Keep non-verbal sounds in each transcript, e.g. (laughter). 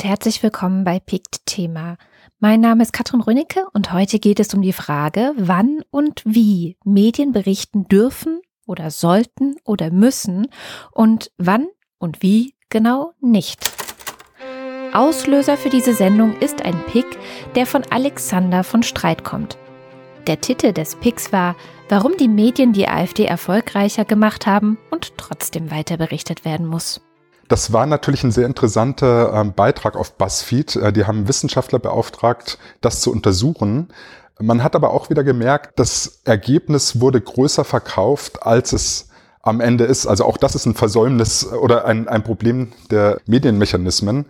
und herzlich willkommen bei PICT Thema. Mein Name ist Katrin Rönicke und heute geht es um die Frage, wann und wie Medien berichten dürfen oder sollten oder müssen und wann und wie genau nicht. Auslöser für diese Sendung ist ein Pick, der von Alexander von Streit kommt. Der Titel des Picks war Warum die Medien die AfD erfolgreicher gemacht haben und trotzdem weiter berichtet werden muss. Das war natürlich ein sehr interessanter äh, Beitrag auf BuzzFeed. Äh, die haben Wissenschaftler beauftragt, das zu untersuchen. Man hat aber auch wieder gemerkt, das Ergebnis wurde größer verkauft, als es am Ende ist. Also auch das ist ein Versäumnis oder ein, ein Problem der Medienmechanismen.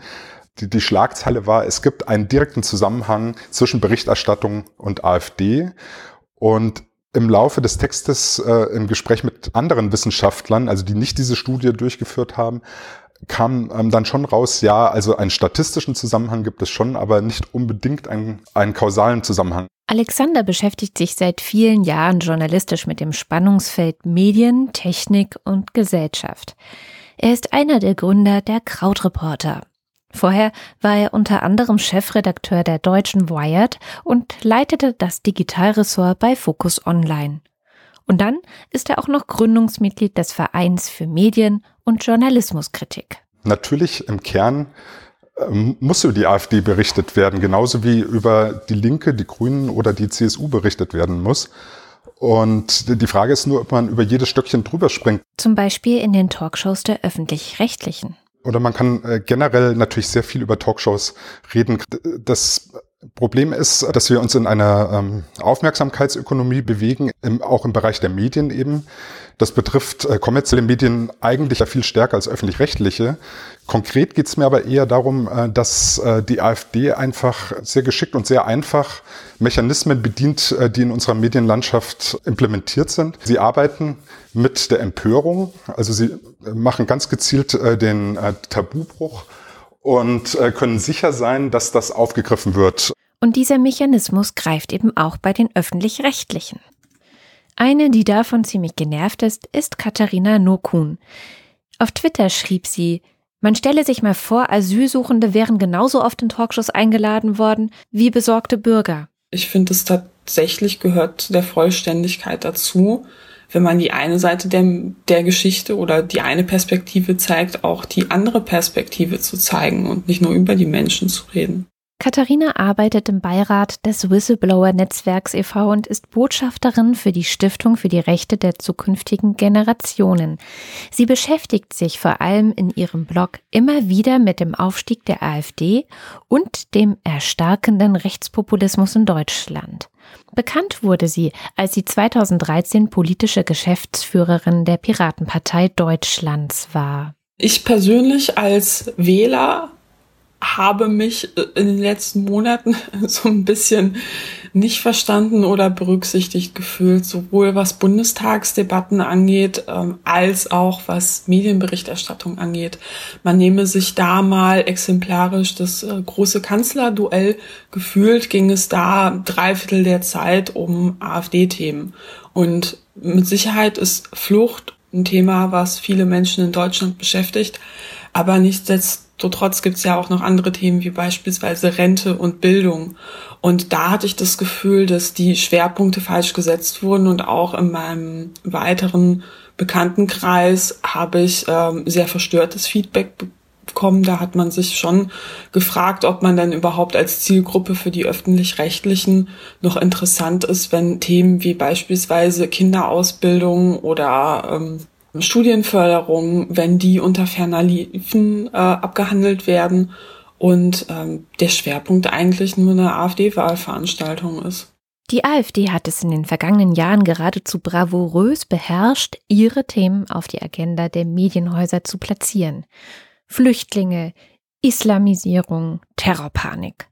Die, die Schlagzeile war, es gibt einen direkten Zusammenhang zwischen Berichterstattung und AfD. Und im Laufe des Textes äh, im Gespräch mit anderen Wissenschaftlern, also die nicht diese Studie durchgeführt haben, kam ähm, dann schon raus, ja, also einen statistischen Zusammenhang gibt es schon, aber nicht unbedingt einen, einen kausalen Zusammenhang. Alexander beschäftigt sich seit vielen Jahren journalistisch mit dem Spannungsfeld Medien, Technik und Gesellschaft. Er ist einer der Gründer der Krautreporter. Vorher war er unter anderem Chefredakteur der deutschen Wired und leitete das Digitalressort bei Focus Online. Und dann ist er auch noch Gründungsmitglied des Vereins für Medien und Journalismuskritik. Natürlich im Kern ähm, muss über die AfD berichtet werden, genauso wie über die Linke, die Grünen oder die CSU berichtet werden muss. Und die Frage ist nur, ob man über jedes Stöckchen drüber springt. Zum Beispiel in den Talkshows der öffentlich-rechtlichen. Oder man kann äh, generell natürlich sehr viel über Talkshows reden. Das Problem ist, dass wir uns in einer ähm, Aufmerksamkeitsökonomie bewegen, im, auch im Bereich der Medien eben. Das betrifft äh, kommerzielle Medien eigentlich ja viel stärker als öffentlich-rechtliche. Konkret geht es mir aber eher darum, äh, dass äh, die AfD einfach sehr geschickt und sehr einfach Mechanismen bedient, äh, die in unserer Medienlandschaft implementiert sind. Sie arbeiten mit der Empörung, also sie machen ganz gezielt äh, den äh, Tabubruch und äh, können sicher sein, dass das aufgegriffen wird. Und dieser Mechanismus greift eben auch bei den öffentlich-rechtlichen. Eine, die davon ziemlich genervt ist, ist Katharina Nokun. Auf Twitter schrieb sie, man stelle sich mal vor, Asylsuchende wären genauso oft in Talkshows eingeladen worden wie besorgte Bürger. Ich finde, es tatsächlich gehört der Vollständigkeit dazu, wenn man die eine Seite der, der Geschichte oder die eine Perspektive zeigt, auch die andere Perspektive zu zeigen und nicht nur über die Menschen zu reden. Katharina arbeitet im Beirat des Whistleblower-Netzwerks e.V. und ist Botschafterin für die Stiftung für die Rechte der zukünftigen Generationen. Sie beschäftigt sich vor allem in ihrem Blog immer wieder mit dem Aufstieg der AfD und dem erstarkenden Rechtspopulismus in Deutschland. Bekannt wurde sie, als sie 2013 politische Geschäftsführerin der Piratenpartei Deutschlands war. Ich persönlich als Wähler habe mich äh, in den letzten Monaten (laughs) so ein bisschen nicht verstanden oder berücksichtigt gefühlt, sowohl was Bundestagsdebatten angeht, ähm, als auch was Medienberichterstattung angeht. Man nehme sich da mal exemplarisch das äh, große Kanzlerduell gefühlt, ging es da dreiviertel der Zeit um AfD-Themen. Und mit Sicherheit ist Flucht ein Thema, was viele Menschen in Deutschland beschäftigt, aber nichtsdestotrotz Nichtsdestotrotz gibt es ja auch noch andere Themen wie beispielsweise Rente und Bildung. Und da hatte ich das Gefühl, dass die Schwerpunkte falsch gesetzt wurden und auch in meinem weiteren Bekanntenkreis habe ich ähm, sehr verstörtes Feedback bekommen. Da hat man sich schon gefragt, ob man dann überhaupt als Zielgruppe für die öffentlich-rechtlichen noch interessant ist, wenn Themen wie beispielsweise Kinderausbildung oder ähm, Studienförderung, wenn die unter ferner Liefen äh, abgehandelt werden und ähm, der Schwerpunkt eigentlich nur eine AfD-Wahlveranstaltung ist. Die AfD hat es in den vergangenen Jahren geradezu bravourös beherrscht, ihre Themen auf die Agenda der Medienhäuser zu platzieren. Flüchtlinge, Islamisierung, Terrorpanik.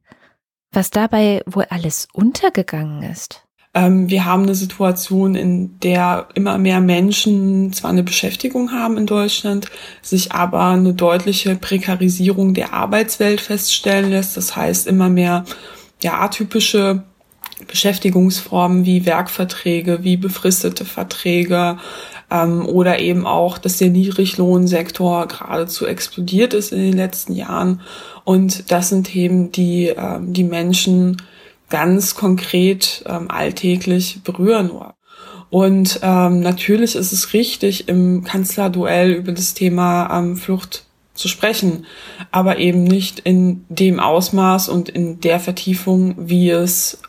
Was dabei wohl alles untergegangen ist. Ähm, wir haben eine Situation, in der immer mehr Menschen zwar eine Beschäftigung haben in Deutschland, sich aber eine deutliche Prekarisierung der Arbeitswelt feststellen lässt. Das heißt, immer mehr ja, atypische Beschäftigungsformen wie Werkverträge, wie befristete Verträge, ähm, oder eben auch, dass der Niedriglohnsektor geradezu explodiert ist in den letzten Jahren. Und das sind Themen, die ähm, die Menschen ganz konkret ähm, alltäglich berühren. Und ähm, natürlich ist es richtig, im Kanzlerduell über das Thema ähm, Flucht zu sprechen, aber eben nicht in dem Ausmaß und in der Vertiefung, wie es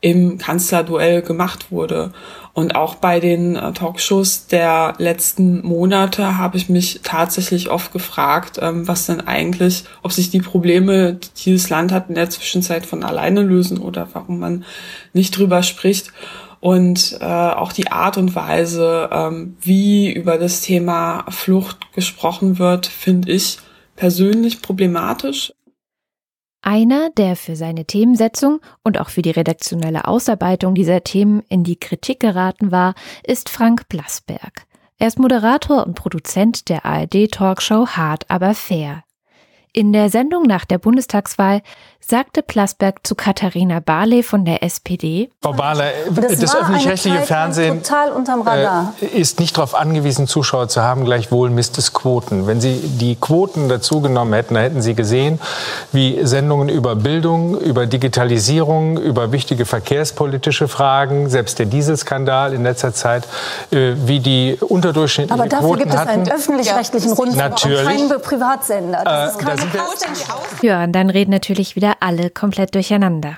im Kanzlerduell gemacht wurde. Und auch bei den äh, Talkshows der letzten Monate habe ich mich tatsächlich oft gefragt, ähm, was denn eigentlich, ob sich die Probleme, die dieses Land hat, in der Zwischenzeit von alleine lösen oder warum man nicht drüber spricht. Und äh, auch die Art und Weise, ähm, wie über das Thema Flucht gesprochen wird, finde ich persönlich problematisch. Einer, der für seine Themensetzung und auch für die redaktionelle Ausarbeitung dieser Themen in die Kritik geraten war, ist Frank Blasberg. Er ist Moderator und Produzent der ARD-Talkshow Hart aber fair. In der Sendung nach der Bundestagswahl sagte Plasberg zu Katharina Barley von der SPD. Frau Barley, das, das öffentlich-rechtliche Fernsehen äh, ist nicht darauf angewiesen, Zuschauer zu haben, gleichwohl misst es Quoten. Wenn Sie die Quoten dazugenommen hätten, dann hätten Sie gesehen, wie Sendungen über Bildung, über Digitalisierung, über wichtige verkehrspolitische Fragen, selbst der Dieselskandal in letzter Zeit, äh, wie die unterdurchschnittlichen Aber dafür Quoten gibt es hatten. einen öffentlich-rechtlichen Rundfunk Natürlich. und keinen Privatsender. Das Äh, ist keine da wir- Ja, und dann reden natürlich wieder alle komplett durcheinander.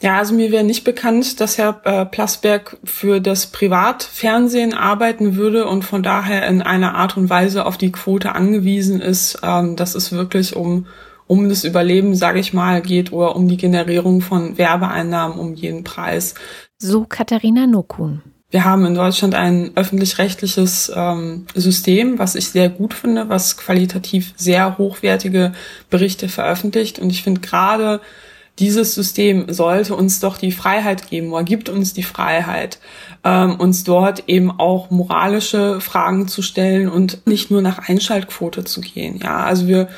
Ja, also mir wäre nicht bekannt, dass Herr äh, Plasberg für das Privatfernsehen arbeiten würde und von daher in einer Art und Weise auf die Quote angewiesen ist, ähm, dass es wirklich um um das Überleben, sage ich mal, geht oder um die Generierung von Werbeeinnahmen um jeden Preis. So Katharina Nokun. Wir haben in Deutschland ein öffentlich-rechtliches ähm, System, was ich sehr gut finde, was qualitativ sehr hochwertige Berichte veröffentlicht. Und ich finde gerade dieses System sollte uns doch die Freiheit geben oder gibt uns die Freiheit, ähm, uns dort eben auch moralische Fragen zu stellen und nicht nur nach Einschaltquote zu gehen. Ja, also wir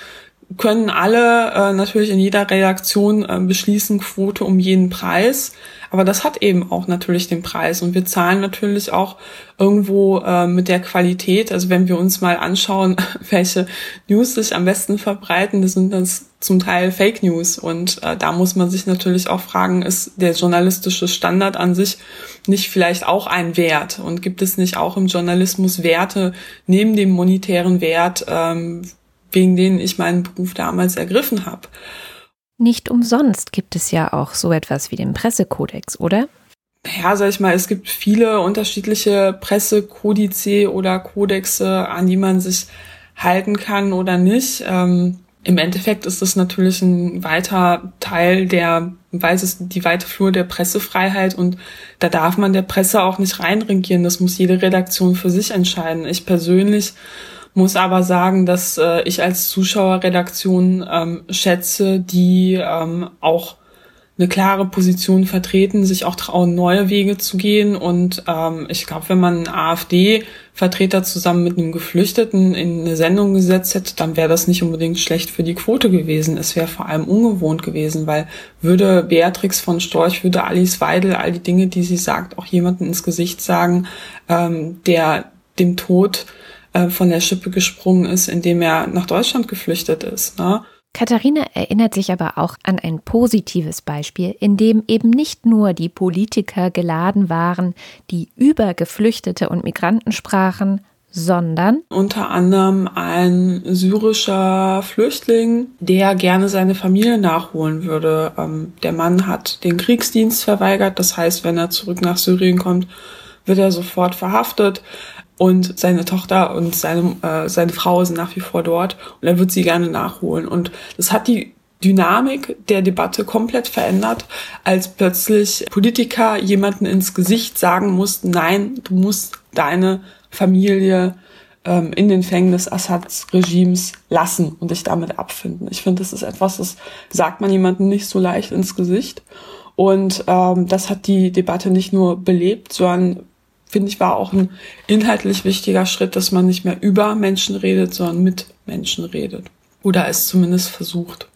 können alle äh, natürlich in jeder Redaktion äh, beschließen, Quote um jeden Preis. Aber das hat eben auch natürlich den Preis. Und wir zahlen natürlich auch irgendwo äh, mit der Qualität. Also wenn wir uns mal anschauen, (laughs) welche News sich am besten verbreiten, das sind das zum Teil Fake News. Und äh, da muss man sich natürlich auch fragen, ist der journalistische Standard an sich nicht vielleicht auch ein Wert? Und gibt es nicht auch im Journalismus Werte neben dem monetären Wert, ähm, wegen denen ich meinen Beruf damals ergriffen habe. Nicht umsonst gibt es ja auch so etwas wie den Pressekodex, oder? Ja, sag ich mal, es gibt viele unterschiedliche Pressekodize oder Kodexe, an die man sich halten kann oder nicht. Ähm, Im Endeffekt ist das natürlich ein weiter Teil der, weißes, die weite Flur der Pressefreiheit und da darf man der Presse auch nicht reinregieren. Das muss jede Redaktion für sich entscheiden. Ich persönlich muss aber sagen, dass äh, ich als Zuschauerredaktion ähm, schätze, die ähm, auch eine klare Position vertreten, sich auch trauen, neue Wege zu gehen. Und ähm, ich glaube, wenn man einen AfD-Vertreter zusammen mit einem Geflüchteten in eine Sendung gesetzt hätte, dann wäre das nicht unbedingt schlecht für die Quote gewesen. Es wäre vor allem ungewohnt gewesen, weil würde Beatrix von Storch, würde Alice Weidel all die Dinge, die sie sagt, auch jemanden ins Gesicht sagen, ähm, der dem Tod äh, von der Schippe gesprungen ist, indem er nach Deutschland geflüchtet ist. Ne? Katharina erinnert sich aber auch an ein positives Beispiel, in dem eben nicht nur die Politiker geladen waren, die über Geflüchtete und Migranten sprachen, sondern unter anderem ein syrischer Flüchtling, der gerne seine Familie nachholen würde. Ähm, der Mann hat den Kriegsdienst verweigert, das heißt, wenn er zurück nach Syrien kommt, wird er sofort verhaftet und seine Tochter und seine, äh, seine Frau sind nach wie vor dort und er wird sie gerne nachholen. Und das hat die Dynamik der Debatte komplett verändert, als plötzlich Politiker jemanden ins Gesicht sagen mussten, nein, du musst deine Familie ähm, in den Fängen des Assad-Regimes lassen und dich damit abfinden. Ich finde, das ist etwas, das sagt man jemandem nicht so leicht ins Gesicht. Und ähm, das hat die Debatte nicht nur belebt, sondern finde ich, war auch ein inhaltlich wichtiger Schritt, dass man nicht mehr über Menschen redet, sondern mit Menschen redet. Oder es zumindest versucht.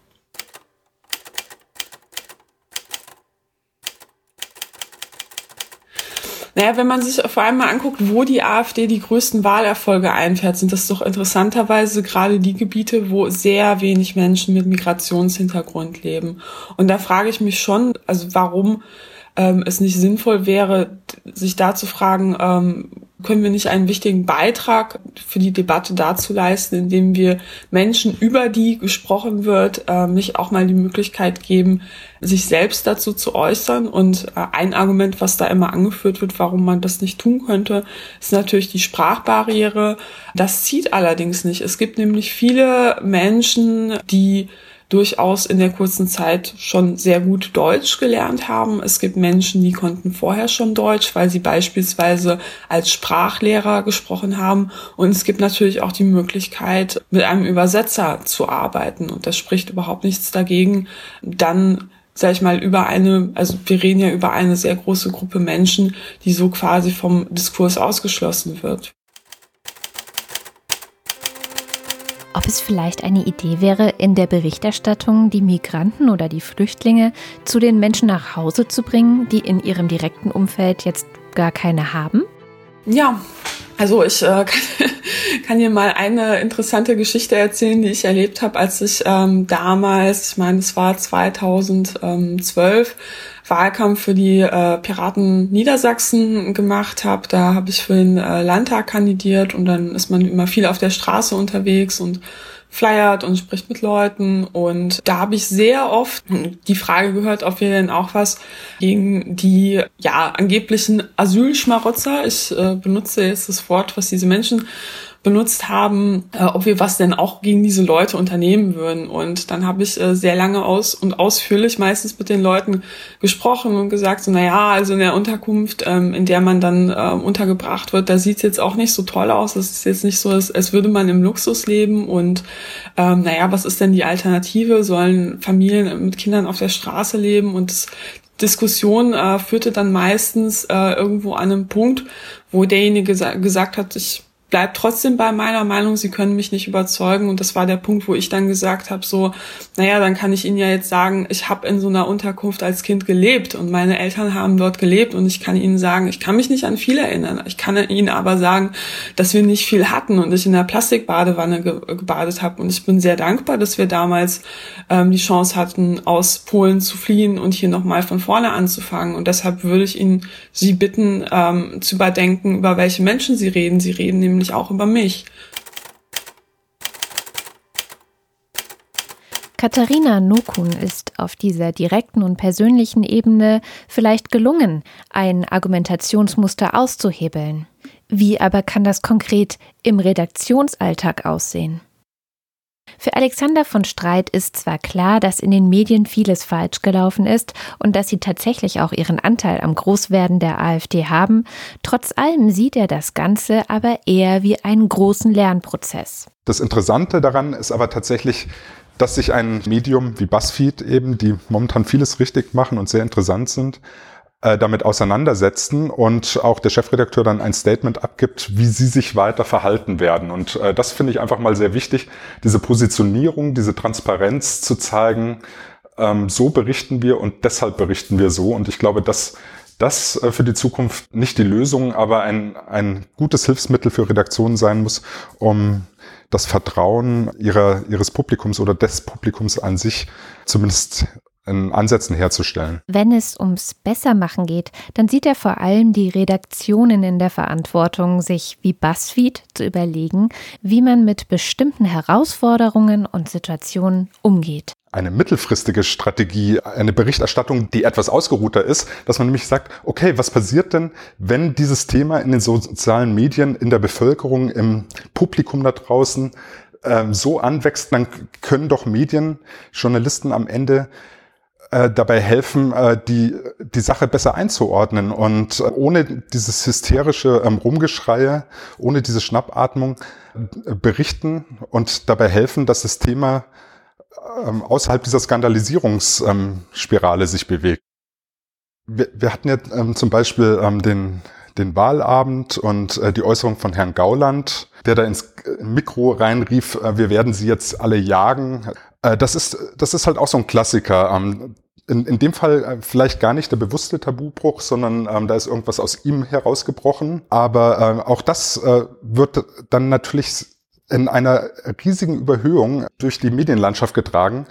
Naja, wenn man sich vor allem mal anguckt, wo die AfD die größten Wahlerfolge einfährt, sind das doch interessanterweise gerade die Gebiete, wo sehr wenig Menschen mit Migrationshintergrund leben. Und da frage ich mich schon, also warum ähm, es nicht sinnvoll wäre, sich da zu fragen, ähm, können wir nicht einen wichtigen Beitrag für die Debatte dazu leisten, indem wir Menschen, über die gesprochen wird, äh, nicht auch mal die Möglichkeit geben, sich selbst dazu zu äußern. Und äh, ein Argument, was da immer angeführt wird, warum man das nicht tun könnte, ist natürlich die Sprachbarriere. Das zieht allerdings nicht. Es gibt nämlich viele Menschen, die durchaus in der kurzen Zeit schon sehr gut Deutsch gelernt haben. Es gibt Menschen, die konnten vorher schon Deutsch, weil sie beispielsweise als Sprachlehrer gesprochen haben. Und es gibt natürlich auch die Möglichkeit, mit einem Übersetzer zu arbeiten. Und das spricht überhaupt nichts dagegen, dann sag ich mal, über eine, also wir reden ja über eine sehr große Gruppe Menschen, die so quasi vom Diskurs ausgeschlossen wird. Ob es vielleicht eine Idee wäre, in der Berichterstattung die Migranten oder die Flüchtlinge zu den Menschen nach Hause zu bringen, die in ihrem direkten Umfeld jetzt gar keine haben? Ja, also ich äh, (laughs) kann, kann dir mal eine interessante Geschichte erzählen, die ich erlebt habe, als ich ähm, damals, ich meine, es war 2012, Wahlkampf für die äh, Piraten Niedersachsen gemacht habe. Da habe ich für den äh, Landtag kandidiert und dann ist man immer viel auf der Straße unterwegs und flyert und spricht mit Leuten. Und da habe ich sehr oft die Frage gehört, ob wir denn auch was gegen die ja angeblichen Asylschmarotzer, ich äh, benutze jetzt das Wort, was diese Menschen benutzt haben, äh, ob wir was denn auch gegen diese Leute unternehmen würden. Und dann habe ich äh, sehr lange aus und ausführlich meistens mit den Leuten gesprochen und gesagt, so, naja, also in der Unterkunft, ähm, in der man dann äh, untergebracht wird, da sieht's jetzt auch nicht so toll aus. Es ist jetzt nicht so, als, als würde man im Luxus leben. Und ähm, naja, was ist denn die Alternative? Sollen Familien mit Kindern auf der Straße leben? Und das, Diskussion äh, führte dann meistens äh, irgendwo an einem Punkt, wo derjenige gesa gesagt hat, ich bleib trotzdem bei meiner Meinung, sie können mich nicht überzeugen. Und das war der Punkt, wo ich dann gesagt habe, so, naja, dann kann ich Ihnen ja jetzt sagen, ich habe in so einer Unterkunft als Kind gelebt und meine Eltern haben dort gelebt und ich kann Ihnen sagen, ich kann mich nicht an viel erinnern. Ich kann Ihnen aber sagen, dass wir nicht viel hatten und ich in der Plastikbadewanne ge gebadet habe. Und ich bin sehr dankbar, dass wir damals ähm, die Chance hatten, aus Polen zu fliehen und hier nochmal von vorne anzufangen. Und deshalb würde ich Ihnen Sie bitten, ähm, zu überdenken, über welche Menschen Sie reden. Sie reden nämlich nämlich auch über mich. Katharina Nokun ist auf dieser direkten und persönlichen Ebene vielleicht gelungen, ein Argumentationsmuster auszuhebeln. Wie aber kann das konkret im Redaktionsalltag aussehen? Für Alexander von Streit ist zwar klar, dass in den Medien vieles falsch gelaufen ist und dass sie tatsächlich auch ihren Anteil am Großwerden der AfD haben, trotz allem sieht er das Ganze aber eher wie einen großen Lernprozess. Das Interessante daran ist aber tatsächlich, dass sich ein Medium wie BuzzFeed eben, die momentan vieles richtig machen und sehr interessant sind, äh, damit auseinandersetzen und auch der Chefredakteur dann ein Statement abgibt, wie sie sich weiter verhalten werden. Und äh, das finde ich einfach mal sehr wichtig, diese Positionierung, diese Transparenz zu zeigen, ähm, so berichten wir und deshalb berichten wir so. Und ich glaube, dass das äh, für die Zukunft nicht die Lösung, aber ein, ein gutes Hilfsmittel für Redaktionen sein muss, um das Vertrauen ihrer, ihres Publikums oder des Publikums an sich zumindest in Ansätzen herzustellen. Wenn es ums Bessermachen geht, dann sieht er vor allem die Redaktionen in der Verantwortung, sich wie BuzzFeed zu überlegen, wie man mit bestimmten Herausforderungen und Situationen umgeht eine mittelfristige Strategie, eine Berichterstattung, die etwas ausgeruhter ist, dass man nämlich sagt, okay, was passiert denn, wenn dieses Thema in den sozialen Medien, in der Bevölkerung, im Publikum da draußen ähm, so anwächst, dann können doch Medien, Journalisten am Ende äh, dabei helfen, äh, die, die Sache besser einzuordnen. Und äh, ohne dieses hysterische ähm, Rumgeschreie, ohne diese Schnappatmung äh, berichten und dabei helfen, dass das Thema ähm, außerhalb dieser Skandalisierungsspirale ähm, sich bewegt. Wir, wir hatten ja ähm, zum Beispiel ähm, den, den Wahlabend und äh, die Äußerung von Herrn Gauland, der da ins Mikro reinrief, äh, wir werden sie jetzt alle jagen. Äh, das ist, das ist halt auch so ein Klassiker. Ähm, in, in dem Fall äh, vielleicht gar nicht der bewusste Tabubruch, sondern ähm, da ist irgendwas aus ihm herausgebrochen. Aber äh, auch das äh, wird dann natürlich in einer riesigen Überhöhung durch die Medienlandschaft getragen.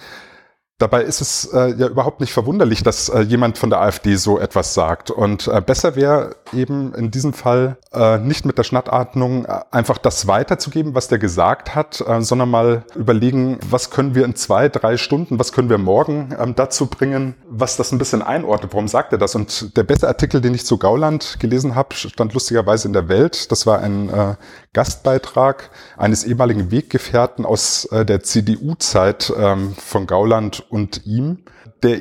Dabei ist es äh, ja überhaupt nicht verwunderlich, dass äh, jemand von der AfD so etwas sagt. Und äh, besser wäre eben in diesem Fall äh, nicht mit der Schnattatmung äh, einfach das weiterzugeben, was der gesagt hat, äh, sondern mal überlegen, was können wir in zwei, drei Stunden, was können wir morgen ähm, dazu bringen, was das ein bisschen einordnet. Warum sagt er das? Und der beste Artikel, den ich zu Gauland gelesen habe, stand lustigerweise in der Welt. Das war ein Gastbeitrag eines ehemaligen Weggefährten aus äh, der CDU-Zeit ähm, von Gauland und ihm, der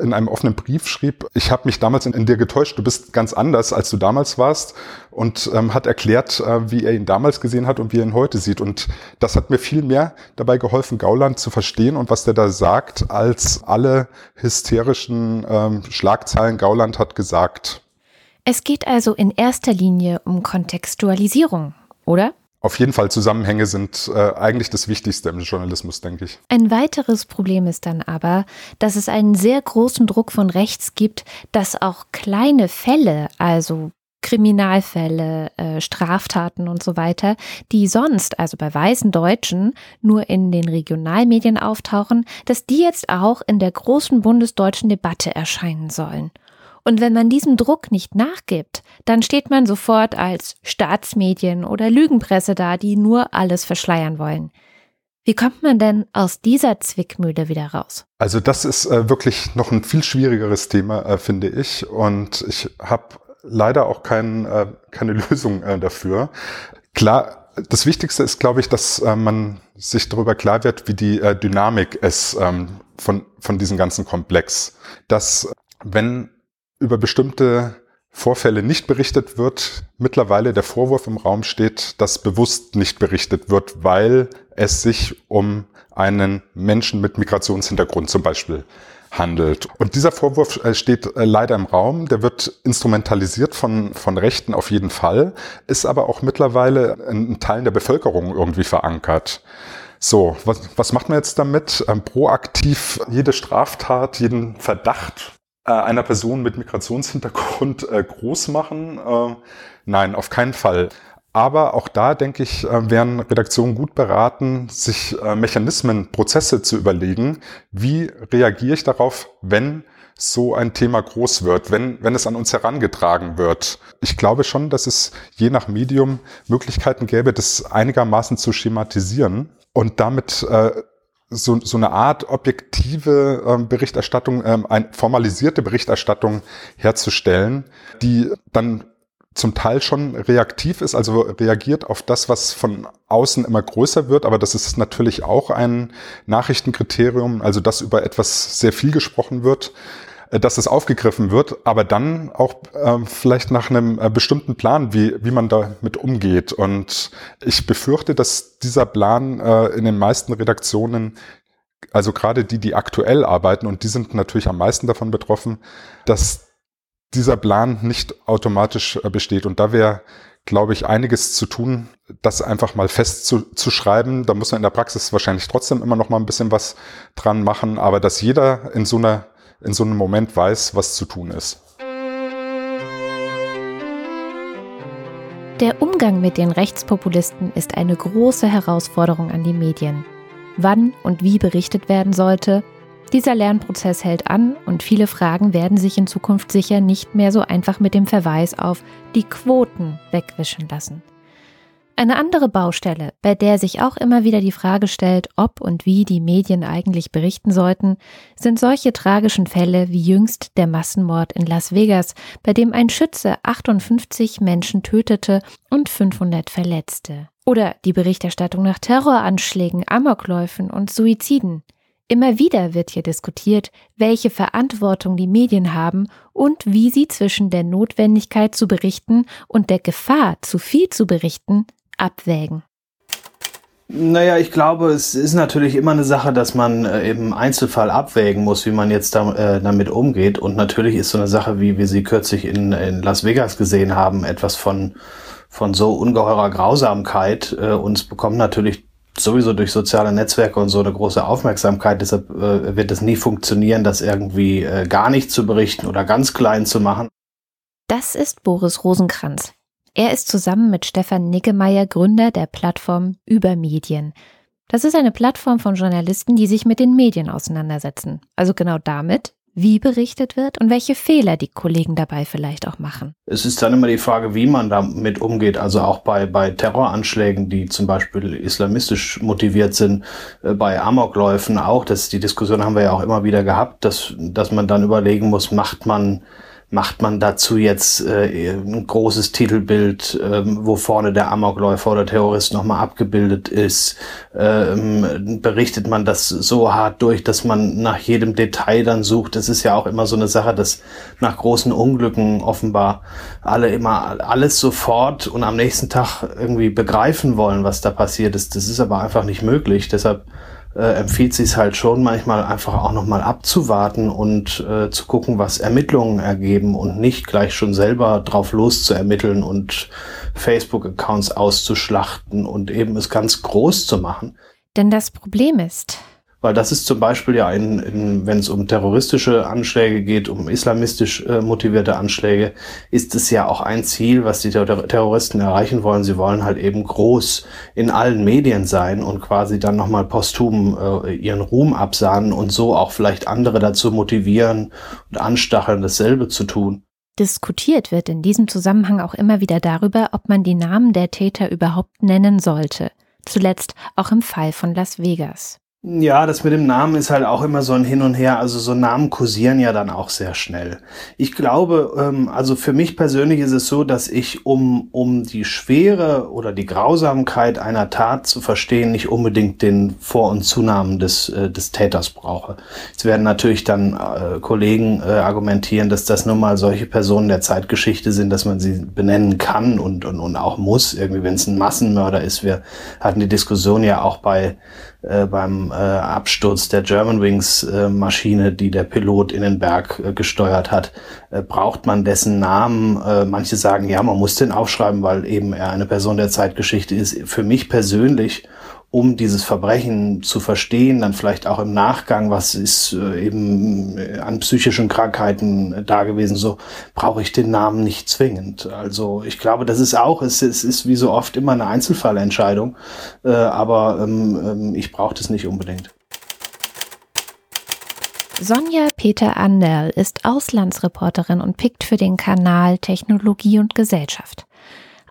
in einem offenen Brief schrieb, ich habe mich damals in, in, dir getäuscht, du bist ganz anders, als du damals warst und ähm, hat erklärt, äh, wie er ihn damals gesehen hat und wie er ihn heute sieht. Und das hat mir viel mehr dabei geholfen, Gauland zu verstehen und was der da sagt, als alle hysterischen ähm, Schlagzeilen Gauland hat gesagt. Es geht also in erster Linie um Kontextualisierung, oder? Auf jeden Fall Zusammenhänge sind äh, eigentlich das Wichtigste im Journalismus, denke ich. Ein weiteres Problem ist dann aber, dass es einen sehr großen Druck von rechts gibt, dass auch kleine Fälle, also Kriminalfälle, äh, Straftaten und so weiter, die sonst, also bei weißen Deutschen, nur in den Regionalmedien auftauchen, dass die jetzt auch in der großen bundesdeutschen Debatte erscheinen sollen. Und wenn man diesem Druck nicht nachgibt, dann steht man sofort als Staatsmedien oder Lügenpresse da, die nur alles verschleiern wollen. Wie kommt man denn aus dieser Zwickmühle wieder raus? Also das ist äh, wirklich noch ein viel schwierigeres Thema, äh, finde ich. Und ich habe leider auch kein, äh, keine (laughs) Lösung äh, dafür. Klar, das Wichtigste ist, glaube ich, dass äh, man sich darüber klar wird, wie die äh, Dynamik ist ähm, von, von diesem ganzen Komplex. Dass wenn über bestimmte Vorfälle nicht berichtet wird, mittlerweile der Vorwurf im Raum steht, dass bewusst nicht berichtet wird, weil es sich um einen Menschen mit Migrationshintergrund zum Beispiel handelt. Und dieser Vorwurf äh, steht äh, leider im Raum, der wird instrumentalisiert von, von Rechten auf jeden Fall, ist aber auch mittlerweile in Teilen der Bevölkerung irgendwie verankert. So, was, was macht man jetzt damit? Ähm, proaktiv jede Straftat, jeden Verdacht einer Person mit Migrationshintergrund äh, groß machen? Äh, nein, auf keinen Fall. Aber auch da, denke ich, äh, wären Redaktionen gut beraten, sich äh, Mechanismen, Prozesse zu überlegen. Wie reagiere ich darauf, wenn so ein Thema groß wird, wenn, wenn es an uns herangetragen wird. Ich glaube schon, dass es je nach Medium Möglichkeiten gäbe, das einigermaßen zu schematisieren und damit äh, so, so eine Art objektive ähm, Berichterstattung, ähm, eine formalisierte Berichterstattung herzustellen, die dann zum Teil schon reaktiv ist, also reagiert auf das, was von außen immer größer wird, aber das ist natürlich auch ein Nachrichtenkriterium, also dass über etwas sehr viel gesprochen wird, dass es aufgegriffen wird, aber dann auch äh, vielleicht nach einem äh, bestimmten Plan, wie, wie man damit umgeht. Und ich befürchte, dass dieser Plan äh, in den meisten Redaktionen also gerade die, die aktuell arbeiten, und die sind natürlich am meisten davon betroffen, dass dieser Plan nicht automatisch äh, besteht. Und da wäre, glaube ich, einiges zu tun, das einfach mal festzuschreiben. Da muss man in der Praxis wahrscheinlich trotzdem immer noch mal ein bisschen was dran machen, aber dass jeder in so einer in so einem Moment weiß, was zu tun ist. Der Umgang mit den Rechtspopulisten ist eine große Herausforderung an die Medien. Wann und wie berichtet werden sollte, dieser Lernprozess hält an und viele Fragen werden sich in Zukunft sicher nicht mehr so einfach mit dem Verweis auf die Quoten wegwischen lassen. Eine andere Baustelle, bei der sich auch immer wieder die Frage stellt, ob und wie die Medien eigentlich berichten sollten, sind solche tragischen Fälle wie jüngst der Massenmord in Las Vegas, bei dem ein Schütze 58 Menschen tötete und 500 verletzte. Oder die Berichterstattung nach Terroranschlägen, Amokläufen und Suiziden. Immer wieder wird hier diskutiert, welche Verantwortung die Medien haben und wie sie zwischen der Notwendigkeit zu berichten und der Gefahr, zu viel zu berichten, abwägen? Naja, ich glaube, es ist natürlich immer eine Sache, dass man äh, im Einzelfall abwägen muss, wie man jetzt da, äh, damit umgeht. Und natürlich ist so eine Sache, wie wir sie kürzlich in, in Las Vegas gesehen haben, etwas von, von so ungeheurer Grausamkeit. Äh, uns bekommt natürlich sowieso durch soziale Netzwerke und so eine große Aufmerksamkeit. Deshalb äh, wird es nie funktionieren, das irgendwie äh, gar nicht zu berichten oder ganz klein zu machen. Das ist Boris Rosenkranz. Er ist zusammen mit Stefan Niggemeier Gründer der Plattform Übermedien. Das ist eine Plattform von Journalisten, die sich mit den Medien auseinandersetzen. Also genau damit, wie berichtet wird und welche Fehler die Kollegen dabei vielleicht auch machen. Es ist dann immer die Frage, wie man damit umgeht. Also auch bei, bei Terroranschlägen, die zum Beispiel islamistisch motiviert sind, äh, bei Amokläufen auch. Das, die Diskussion haben wir ja auch immer wieder gehabt, dass, dass man dann überlegen muss, macht man macht man dazu jetzt äh, ein großes Titelbild, ähm, wo vorne der Amokläufer oder Terrorist nochmal abgebildet ist? Ähm, berichtet man das so hart durch, dass man nach jedem Detail dann sucht? Das ist ja auch immer so eine Sache, dass nach großen Unglücken offenbar alle immer alles sofort und am nächsten Tag irgendwie begreifen wollen, was da passiert ist. Das ist aber einfach nicht möglich. Deshalb äh, empfiehlt sich halt schon manchmal einfach auch nochmal abzuwarten und äh, zu gucken, was Ermittlungen ergeben und nicht gleich schon selber drauf los zu ermitteln und Facebook-Accounts auszuschlachten und eben es ganz groß zu machen. Denn das Problem ist, weil das ist zum Beispiel ja, in, in, wenn es um terroristische Anschläge geht, um islamistisch äh, motivierte Anschläge, ist es ja auch ein Ziel, was die Ter Terroristen erreichen wollen. Sie wollen halt eben groß in allen Medien sein und quasi dann nochmal posthum äh, ihren Ruhm absahnen und so auch vielleicht andere dazu motivieren und anstacheln, dasselbe zu tun. Diskutiert wird in diesem Zusammenhang auch immer wieder darüber, ob man die Namen der Täter überhaupt nennen sollte. Zuletzt auch im Fall von Las Vegas. Ja, das mit dem Namen ist halt auch immer so ein Hin und Her. Also so Namen kursieren ja dann auch sehr schnell. Ich glaube, ähm, also für mich persönlich ist es so, dass ich, um, um die Schwere oder die Grausamkeit einer Tat zu verstehen, nicht unbedingt den Vor- und Zunamen des, äh, des Täters brauche. Es werden natürlich dann äh, Kollegen äh, argumentieren, dass das nun mal solche Personen der Zeitgeschichte sind, dass man sie benennen kann und, und, und auch muss. Irgendwie, wenn es ein Massenmörder ist. Wir hatten die Diskussion ja auch bei äh, beim äh, Absturz der Germanwings äh, Maschine, die der Pilot in den Berg äh, gesteuert hat, äh, braucht man dessen Namen. Äh, manche sagen, ja, man muss den aufschreiben, weil eben er eine Person der Zeitgeschichte ist. Für mich persönlich um dieses Verbrechen zu verstehen, dann vielleicht auch im Nachgang, was ist äh, eben äh, an psychischen Krankheiten äh, da gewesen, so brauche ich den Namen nicht zwingend. Also ich glaube, das ist auch, es, es ist wie so oft immer eine Einzelfallentscheidung, aber ähm, ähm, ich brauche das nicht unbedingt. Sonja Peter Anderl ist Auslandsreporterin und pickt für den Kanal Technologie und Gesellschaft.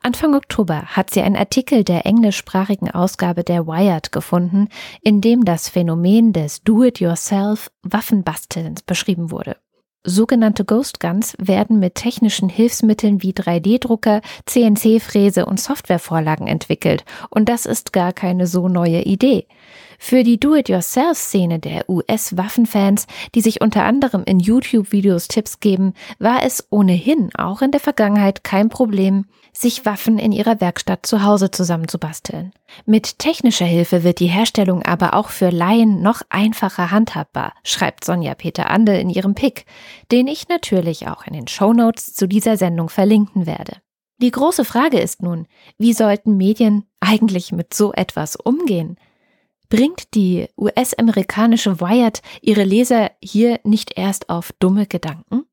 Anfang Oktober hat sie einen Artikel der englischsprachigen Ausgabe der Wired gefunden, in dem das Phänomen des Do-it-yourself Waffenbastelns beschrieben wurde. Sogenannte Ghost Guns werden mit technischen Hilfsmitteln wie 3D-Drucker, CNC-Fräse und Softwarevorlagen entwickelt. Und das ist gar keine so neue Idee. Für die Do-it-yourself-Szene der US-Waffenfans, die sich unter anderem in YouTube-Videos Tipps geben, war es ohnehin auch in der Vergangenheit kein Problem, sich Waffen in ihrer Werkstatt zu Hause zusammenzubasteln. Mit technischer Hilfe wird die Herstellung aber auch für Laien noch einfacher handhabbar, schreibt Sonja Peter Andel in ihrem Pick, den ich natürlich auch in den Shownotes zu dieser Sendung verlinken werde. Die große Frage ist nun, wie sollten Medien eigentlich mit so etwas umgehen? Bringt die US-amerikanische Wired ihre Leser hier nicht erst auf dumme Gedanken?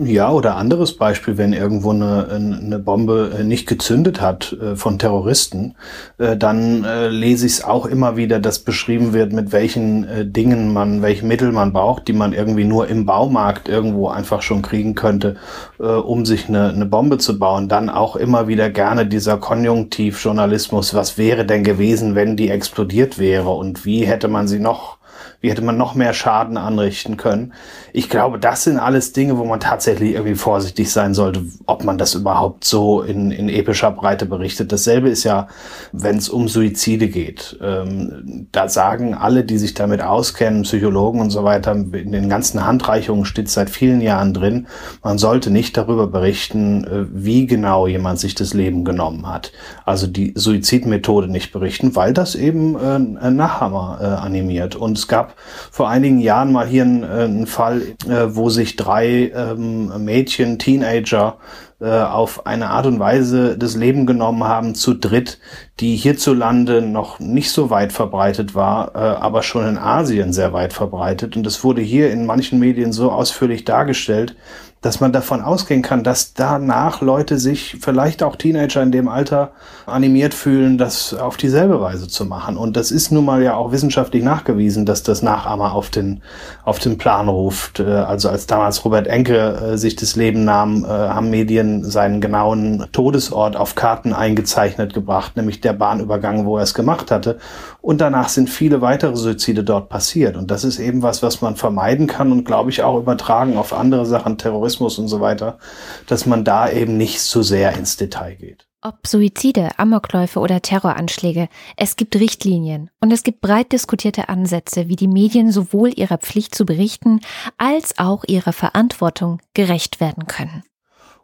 Ja, oder anderes Beispiel, wenn irgendwo eine, eine Bombe äh, nicht gezündet hat äh, von Terroristen, äh, dann lese ich es auch immer wieder, dass beschrieben wird, mit welchen Dingen man, welche Mittel man braucht, die man irgendwie nur im Baumarkt irgendwo einfach schon kriegen könnte, um sich eine, eine Bombe zu bauen. Dann auch immer wieder gerne dieser Konjunktivjournalismus, was wäre denn gewesen, wenn die explodiert wäre und wie hätte man sie noch wie hätte man noch mehr Schaden anrichten können? Ich glaube, das sind alles Dinge, wo man tatsächlich irgendwie vorsichtig sein sollte, ob man das überhaupt so in, in epischer Breite berichtet. Dasselbe ist ja, wenn es um Suizide geht. Ähm, da sagen alle, die sich damit auskennen, Psychologen und so weiter, in den ganzen Handreichungen steht seit vielen Jahren drin, man sollte nicht darüber berichten, äh, wie genau jemand sich das Leben genommen hat. Also die Suizidmethode nicht berichten, weil das eben äh, Nachhammer äh, animiert. Und es gab gab vor einigen Jahren mal hier einen, äh, einen Fall, äh, wo sich drei ähm, Mädchen, Teenager, äh, auf eine Art und Weise das Leben genommen haben zu dritt, die hierzulande noch nicht so weit verbreitet war, äh, aber schon in Asien sehr weit verbreitet. Und es wurde hier in manchen Medien so ausführlich dargestellt, dass man davon ausgehen kann, dass danach Leute sich, vielleicht auch Teenager in dem Alter, animiert fühlen, das auf dieselbe Weise zu machen. Und das ist nun mal ja auch wissenschaftlich nachgewiesen, dass das Nachahmer auf den, auf den Plan ruft. Äh, also als damals Robert Enke äh, sich das Leben nahm, äh, haben Medien seinen genauen Todesort auf Karten eingezeichnet gebracht, nämlich der Bahnübergang, wo er es gemacht hatte. Und danach sind viele weitere Suizide dort passiert. Und das ist eben was, was man vermeiden kann und glaube ich auch übertragen auf andere Sachen, Terrorismus und so weiter, dass man da eben nicht zu sehr ins Detail geht. Ob Suizide, Amokläufe oder Terroranschläge, es gibt Richtlinien und es gibt breit diskutierte Ansätze, wie die Medien sowohl ihrer Pflicht zu berichten als auch ihrer Verantwortung gerecht werden können.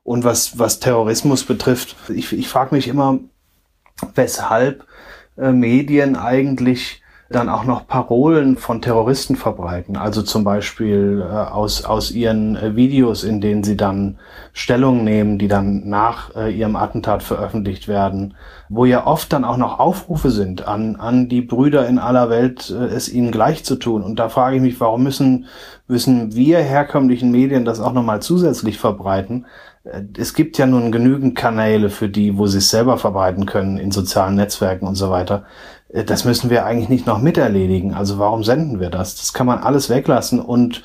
Und was, was Terrorismus betrifft, ich, ich frage mich immer, weshalb äh, Medien eigentlich dann auch noch Parolen von Terroristen verbreiten. Also zum Beispiel äh, aus, aus ihren äh, Videos, in denen sie dann Stellung nehmen, die dann nach äh, ihrem Attentat veröffentlicht werden, wo ja oft dann auch noch Aufrufe sind an, an die Brüder in aller Welt, äh, es ihnen gleich zu tun. Und da frage ich mich, warum müssen, müssen wir herkömmlichen Medien das auch nochmal zusätzlich verbreiten? Äh, es gibt ja nun genügend Kanäle für die, wo sie es selber verbreiten können in sozialen Netzwerken und so weiter. Äh, das müssen wir eigentlich nicht noch miterledigen. Also warum senden wir das? Das kann man alles weglassen und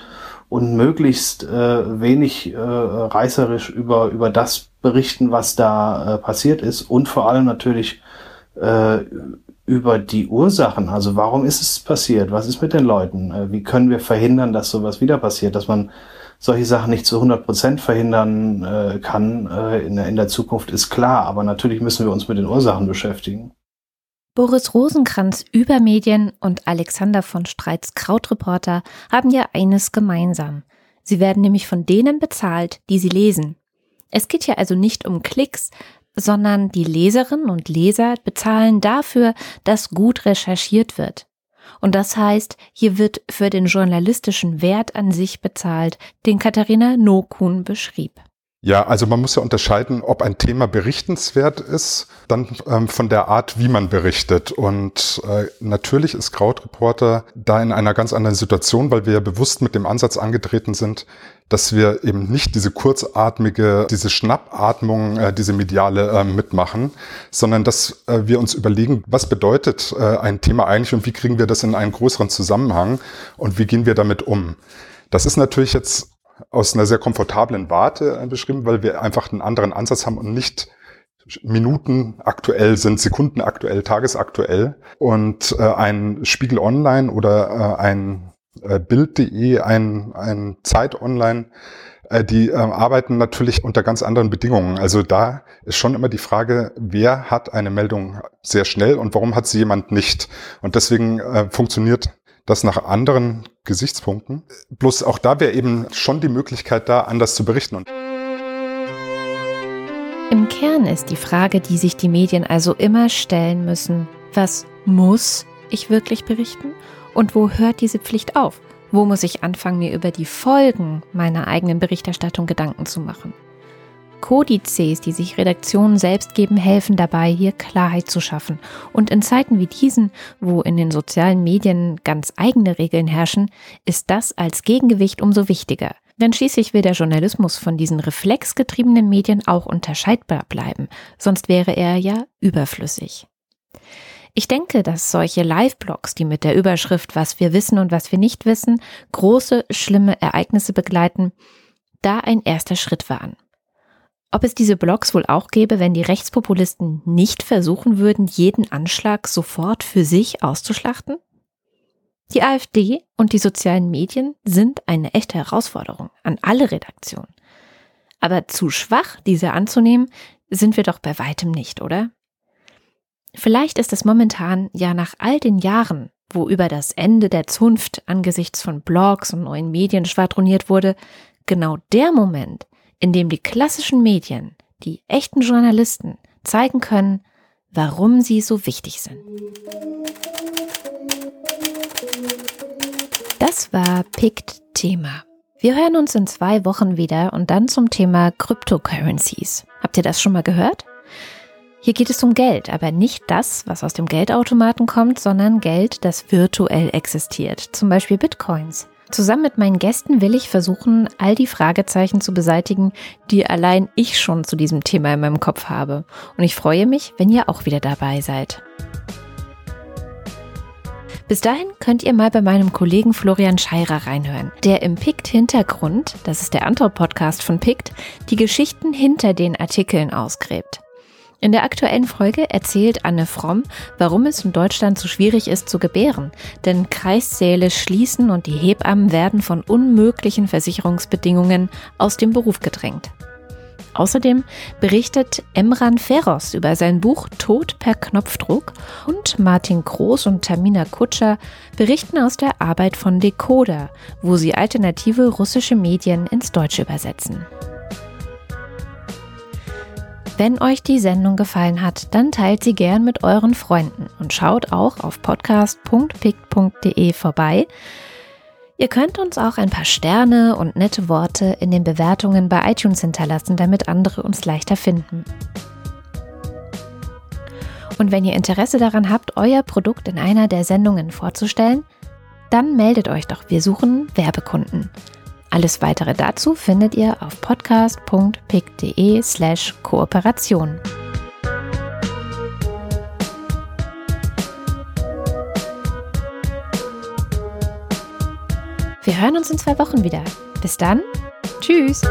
und möglichst äh, wenig äh, reißerisch über über das berichten, was da äh, passiert ist und vor allem natürlich äh, über die Ursachen. Also warum ist es passiert? Was ist mit den Leuten? Äh, wie können wir verhindern, dass sowas wieder passiert? Dass man solche Sachen nicht zu 100 Prozent verhindern äh, kann äh, in, in der Zukunft ist klar. Aber natürlich müssen wir uns mit den Ursachen beschäftigen. Boris Rosenkranz über Medien und Alexander von Streits Krautreporter haben ja eines gemeinsam. Sie werden nämlich von denen bezahlt, die sie lesen. Es geht hier also nicht um Klicks, sondern die Leserinnen und Leser bezahlen dafür, dass gut recherchiert wird. Und das heißt, hier wird für den journalistischen Wert an sich bezahlt, den Katharina Nokun beschrieb. Ja, also man muss ja unterscheiden, ob ein Thema berichtenswert ist, dann ähm, von der Art, wie man berichtet. Und äh, natürlich ist Krautreporter da in einer ganz anderen Situation, weil wir ja bewusst mit dem Ansatz angetreten sind, dass wir eben nicht diese kurzatmige, diese Schnappatmung, äh, diese mediale äh, mitmachen, sondern dass äh, wir uns überlegen, was bedeutet äh, ein Thema eigentlich und wie kriegen wir das in einen größeren Zusammenhang und wie gehen wir damit um. Das ist natürlich jetzt aus einer sehr komfortablen Warte äh, beschrieben, weil wir einfach einen anderen Ansatz haben und nicht Minuten aktuell sind, Sekunden aktuell, tagesaktuell. Und äh, ein Spiegel Online oder äh, ein äh, Bild.de, ein, ein Zeit Online, äh, die äh, arbeiten natürlich unter ganz anderen Bedingungen. Also da ist schon immer die Frage, wer hat eine Meldung sehr schnell und warum hat sie jemand nicht? Und deswegen äh, funktioniert das nach anderen Gesichtspunkten. Bloß auch da wäre eben schon die Möglichkeit da, anders zu berichten. Im Kern ist die Frage, die sich die Medien also immer stellen müssen, was muss ich wirklich berichten und wo hört diese Pflicht auf? Wo muss ich anfangen, mir über die Folgen meiner eigenen Berichterstattung Gedanken zu machen? Kodizes, die sich Redaktionen selbst geben, helfen dabei, hier Klarheit zu schaffen. Und in Zeiten wie diesen, wo in den sozialen Medien ganz eigene Regeln herrschen, ist das als Gegengewicht umso wichtiger. Denn schließlich will der Journalismus von diesen reflexgetriebenen Medien auch unterscheidbar bleiben, sonst wäre er ja überflüssig. Ich denke, dass solche Live-Blogs, die mit der Überschrift Was wir wissen und was wir nicht wissen, große, schlimme Ereignisse begleiten, da ein erster Schritt waren. Ob es diese Blogs wohl auch gäbe, wenn die Rechtspopulisten nicht versuchen würden, jeden Anschlag sofort für sich auszuschlachten? Die AfD und die sozialen Medien sind eine echte Herausforderung an alle Redaktionen. Aber zu schwach, diese anzunehmen, sind wir doch bei weitem nicht, oder? Vielleicht ist es momentan ja nach all den Jahren, wo über das Ende der Zunft angesichts von Blogs und neuen Medien schwadroniert wurde, genau der Moment, in dem die klassischen Medien, die echten Journalisten, zeigen können, warum sie so wichtig sind. Das war Pict Thema. Wir hören uns in zwei Wochen wieder und dann zum Thema Cryptocurrencies. Habt ihr das schon mal gehört? Hier geht es um Geld, aber nicht das, was aus dem Geldautomaten kommt, sondern Geld, das virtuell existiert, zum Beispiel Bitcoins. Zusammen mit meinen Gästen will ich versuchen, all die Fragezeichen zu beseitigen, die allein ich schon zu diesem Thema in meinem Kopf habe. Und ich freue mich, wenn ihr auch wieder dabei seid. Bis dahin könnt ihr mal bei meinem Kollegen Florian Scheirer reinhören, der im Pict Hintergrund, das ist der andere Podcast von Pict, die Geschichten hinter den Artikeln ausgräbt. In der aktuellen Folge erzählt Anne Fromm, warum es in Deutschland so schwierig ist zu gebären. Denn Kreissäle schließen und die Hebammen werden von unmöglichen Versicherungsbedingungen aus dem Beruf gedrängt. Außerdem berichtet Emran Feros über sein Buch Tod per Knopfdruck und Martin Groß und Tamina Kutscher berichten aus der Arbeit von Decoder, wo sie alternative russische Medien ins Deutsche übersetzen. Wenn euch die Sendung gefallen hat, dann teilt sie gern mit euren Freunden und schaut auch auf podcast.pick.de vorbei Ihr könnt uns auch ein paar Sterne und nette Worte in den Bewertungen bei iTunes hinterlassen, damit andere uns leichter finden. Und wenn ihr Interesse daran habt, euer Produkt in einer der Sendungen vorzustellen, dann meldet euch doch, wir suchen Werbekunden. Alles weitere dazu findet ihr auf podcast.pick.de slash Kooperation. Wir hören uns in zwei Wochen wieder. Bis dann. Tschüss.